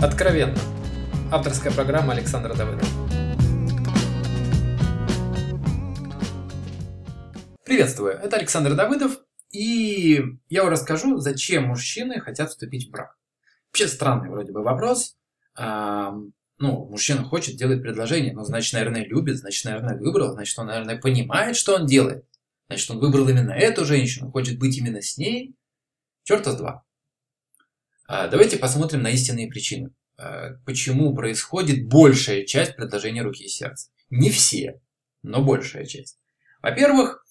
Откровенно. Авторская программа Александра Давыдова. Приветствую, это Александр Давыдов, и я вам расскажу, зачем мужчины хотят вступить в брак. Вообще странный вроде бы вопрос. А, ну, мужчина хочет, делает предложение, ну, значит, наверное, любит, значит, наверное, выбрал, значит, он, наверное, понимает, что он делает. Значит, он выбрал именно эту женщину, хочет быть именно с ней. Черта с два. А, давайте посмотрим на истинные причины. А, почему происходит большая часть предложения руки и сердца. Не все, но большая часть. Во-первых,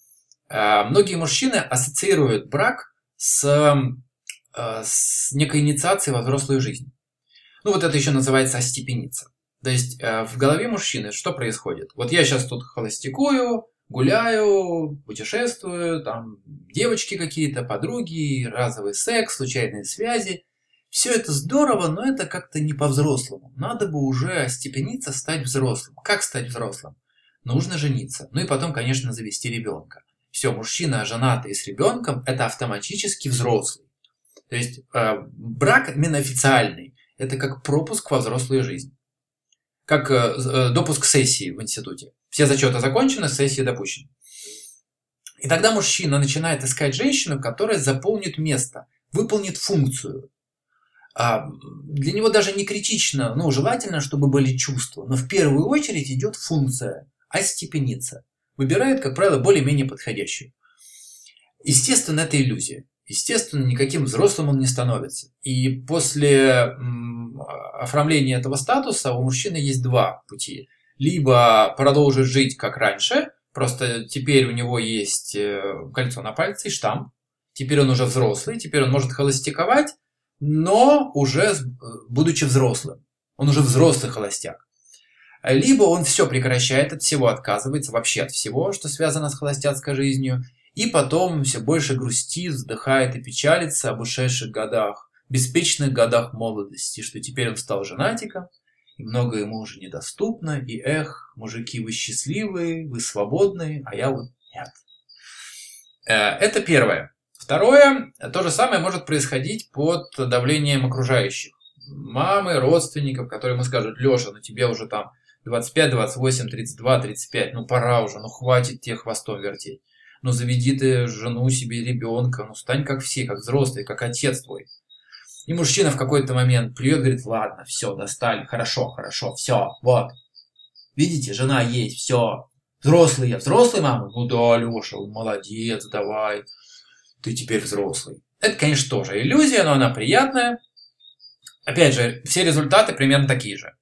а, многие мужчины ассоциируют брак с, с некой инициацией во взрослую жизнь. Ну вот это еще называется остепениться. То есть в голове мужчины что происходит? Вот я сейчас тут холостякую, гуляю, путешествую, там девочки какие-то, подруги, разовый секс, случайные связи. Все это здорово, но это как-то не по-взрослому. Надо бы уже остепениться, стать взрослым. Как стать взрослым? Нужно жениться. Ну и потом, конечно, завести ребенка. Все, мужчина, женатый с ребенком, это автоматически взрослый. То есть э, брак именно официальный. Это как пропуск во взрослую жизнь. Как э, э допуск сессии в институте. Все зачеты закончены, сессия допущена. И тогда мужчина начинает искать женщину, которая заполнит место, выполнит функцию. А для него даже не критично, ну, желательно, чтобы были чувства, но в первую очередь идет функция остепениться. Выбирает, как правило, более-менее подходящую. Естественно, это иллюзия. Естественно, никаким взрослым он не становится. И после оформления этого статуса у мужчины есть два пути. Либо продолжить жить как раньше, просто теперь у него есть э, кольцо на пальце и штамп. Теперь он уже взрослый, теперь он может холостяковать, но уже будучи взрослым. Он уже взрослый холостяк. Либо он все прекращает от всего, отказывается вообще от всего, что связано с холостяцкой жизнью, и потом все больше грустит, вздыхает и печалится об ушедших годах, беспечных годах молодости, что теперь он стал женатиком, и многое ему уже недоступно, и эх, мужики, вы счастливые, вы свободные, а я вот нет. Э, это первое. Второе, то же самое может происходить под давлением окружающих. Мамы, родственников, которые ему скажут, Леша, ну тебе уже там 25, 28, 32, 35, ну пора уже, ну хватит тебе хвостом вертеть. Ну заведи ты жену себе, ребенка, ну стань как все, как взрослый, как отец твой. И мужчина в какой-то момент плюет, говорит, ладно, все, достали, хорошо, хорошо, все, вот. Видите, жена есть, все. Взрослый я, взрослый мама? Ну да, Леша, молодец, давай ты теперь взрослый. Это, конечно, тоже иллюзия, но она приятная. Опять же, все результаты примерно такие же.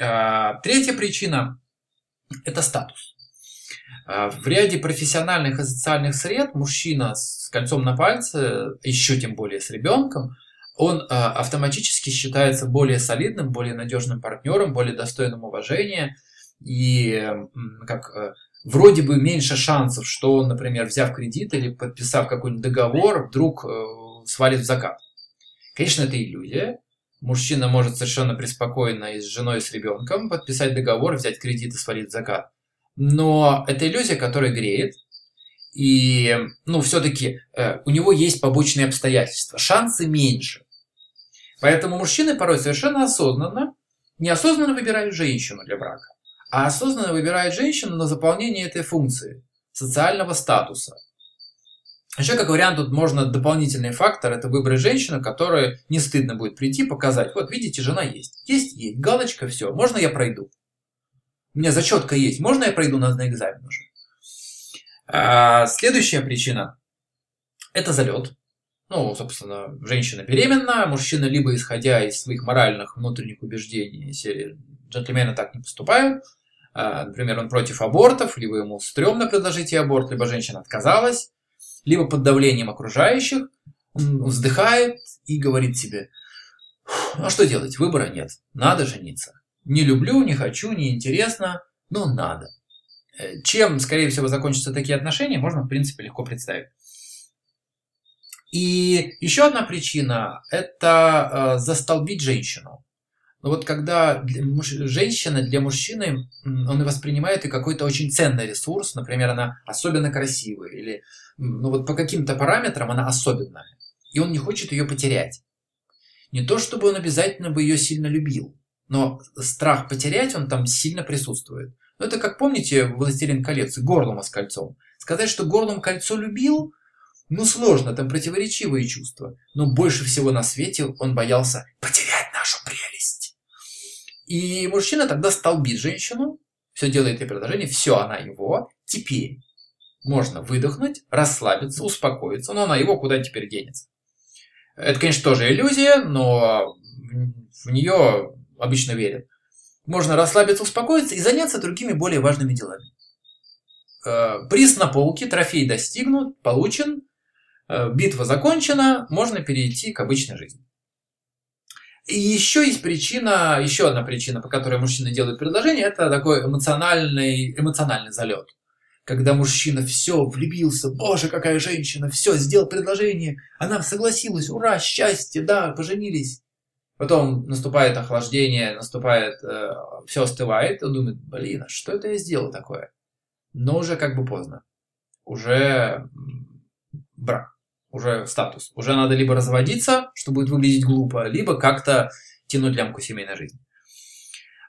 А, третья причина – это статус. А, в ряде профессиональных и социальных сред мужчина с кольцом на пальце, еще тем более с ребенком, он а, автоматически считается более солидным, более надежным партнером, более достойным уважения и как вроде бы меньше шансов, что он, например, взяв кредит или подписав какой-нибудь договор, вдруг э, свалит в закат. Конечно, это иллюзия. Мужчина может совершенно преспокойно и с женой, и с ребенком подписать договор, взять кредит и свалить в закат. Но это иллюзия, которая греет. И, ну, все-таки э, у него есть побочные обстоятельства. Шансы меньше. Поэтому мужчины порой совершенно осознанно, неосознанно выбирают женщину для брака а осознанно выбирает женщину на заполнение этой функции социального статуса. Еще как вариант тут можно дополнительный фактор, это выбрать женщину, которая не стыдно будет прийти, показать, вот видите, жена есть, есть, есть, галочка, все, можно я пройду. У меня зачетка есть, можно я пройду на, на экзамен уже. А, следующая причина – это залет. Ну, собственно, женщина беременна, мужчина либо исходя из своих моральных внутренних убеждений, серии джентльмены так не поступают, например, он против абортов, либо ему стрёмно предложить аборт, либо женщина отказалась, либо под давлением окружающих вздыхает и говорит себе, ну а что делать, выбора нет, надо жениться. Не люблю, не хочу, не интересно, но надо. Э, чем, скорее всего, закончатся такие отношения, можно, в принципе, легко представить. И еще одна причина – это э, застолбить женщину. Но вот когда для муж... женщина для мужчины, он воспринимает и какой-то очень ценный ресурс, например, она особенно красивая, или ну вот по каким-то параметрам она особенная, и он не хочет ее потерять. Не то, чтобы он обязательно бы ее сильно любил, но страх потерять он там сильно присутствует. Ну, это как помните «Властелин колец» Горлума с кольцом. Сказать, что Горлум кольцо любил, ну сложно, там противоречивые чувства. Но больше всего на свете он боялся потерять. И мужчина тогда стал бить женщину, все делает ей предложение, все, она его. Теперь можно выдохнуть, расслабиться, успокоиться, но она его куда теперь денется. Это, конечно, тоже иллюзия, но в нее обычно верят. Можно расслабиться, успокоиться и заняться другими более важными делами. Э, приз на полке, трофей достигнут, получен, э, битва закончена, можно перейти к обычной жизни. И еще есть причина, еще одна причина, по которой мужчины делают предложение, это такой эмоциональный, эмоциональный залет. Когда мужчина все влюбился, боже, какая женщина, все, сделал предложение, она согласилась, ура, счастье, да, поженились. Потом наступает охлаждение, наступает, э, все остывает, он думает, блин, а что это я сделал такое? Но уже как бы поздно. Уже брак, уже статус. Уже надо либо разводиться, что будет выглядеть глупо, либо как-то тянуть лямку семейной жизни.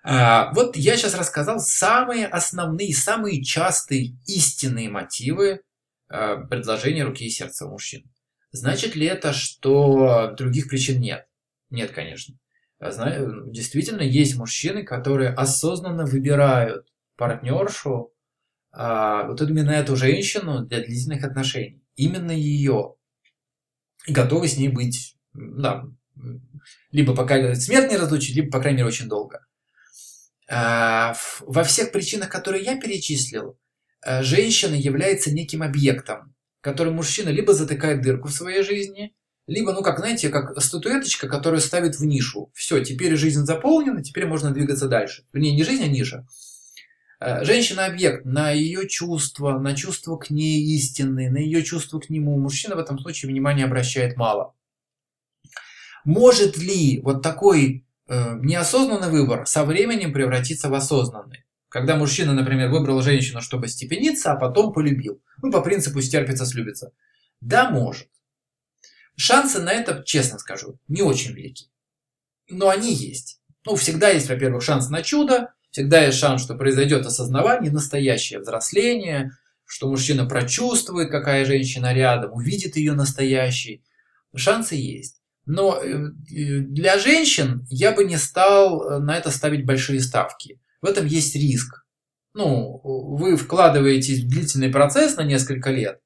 А, вот я сейчас рассказал самые основные, самые частые истинные мотивы а, предложения руки и сердца мужчин. Значит ли это, что других причин нет? Нет, конечно. А действительно, есть мужчины, которые осознанно выбирают партнершу, вот именно эту женщину для длительных отношений. Именно ее. Готовы с ней быть, да, либо пока смерть не разлучит, либо, по крайней мере, очень долго. А, во всех причинах, которые я перечислил, а, женщина является неким объектом, который мужчина либо затыкает дырку в своей жизни, либо, ну, как, знаете, как статуэточка, которую ставит в нишу. Все, теперь жизнь заполнена, теперь можно двигаться дальше. Вернее, не жизнь, а ниша. Э, женщина объект на ее чувства, на чувства к ней истинные, на ее чувства к нему. Мужчина в этом случае внимания обращает мало. Может ли вот такой э, неосознанный выбор со временем превратиться в осознанный? Когда мужчина, например, выбрал женщину, чтобы степениться, а потом полюбил. Ну, по принципу стерпится, слюбится. Да, может. Шансы на это, честно скажу, не очень велики. Но они есть. Ну, всегда есть, во-первых, шанс на чудо, всегда есть шанс, что произойдет осознавание, настоящее взросление, что мужчина прочувствует, какая женщина рядом, увидит ее настоящей. Шансы есть. Но э, для женщин я бы не стал э, на это ставить большие ставки. В этом есть риск. Ну, вы вкладываетесь в длительный процесс на несколько лет,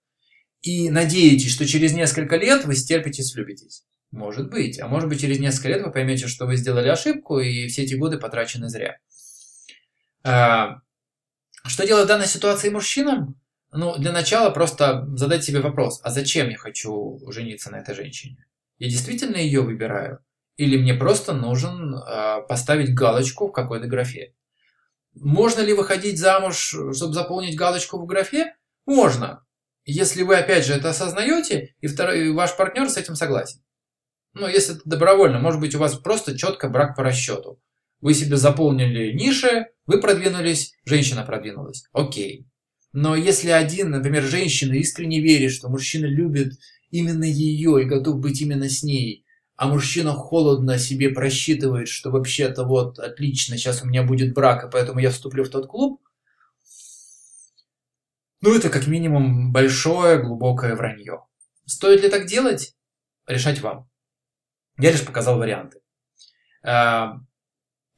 и надеетесь, что через несколько лет вы стерпите, слюбитесь. Может быть. А может быть, через несколько лет вы поймете, что вы сделали ошибку, и все эти годы потрачены зря. А, что делать в данной ситуации мужчинам? Ну, для начала просто задать себе вопрос, а зачем я хочу жениться на этой женщине? Я действительно ее выбираю? Или мне просто нужен э, поставить галочку в какой-то графе? Можно ли выходить замуж, чтобы заполнить галочку в графе? Можно. Если вы, опять же, это осознаете, и, второй, и ваш партнер с этим согласен. Ну, если это добровольно, может быть, у вас просто четко брак по расчету. Вы себе заполнили ниши, вы продвинулись, женщина продвинулась. Окей. Но если один, например, женщина искренне верит, что мужчина любит именно ее и готов быть именно с ней, а мужчина холодно себе просчитывает, что вообще-то вот отлично, сейчас у меня будет брак, и поэтому я вступлю в тот клуб, ну, это как минимум большое, глубокое вранье. Стоит ли так делать? Решать вам. Я лишь показал варианты.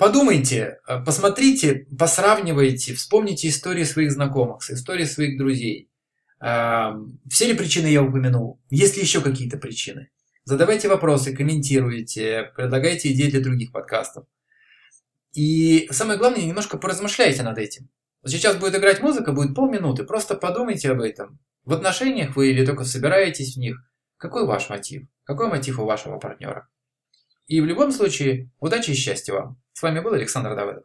Подумайте, а, посмотрите, посравнивайте, вспомните истории своих знакомых, истории своих друзей. А, все ли причины я упомянул? Есть ли еще какие-то причины? Задавайте вопросы, комментируйте, предлагайте идеи для других подкастов. И самое главное, немножко поразмышляйте над этим. Сейчас будет играть музыка, будет полминуты. Просто подумайте об этом. В отношениях вы или только собираетесь в них. Какой ваш мотив? Какой мотив у вашего партнера? И в любом случае, удачи и счастья вам. С вами был Александр Давыдов.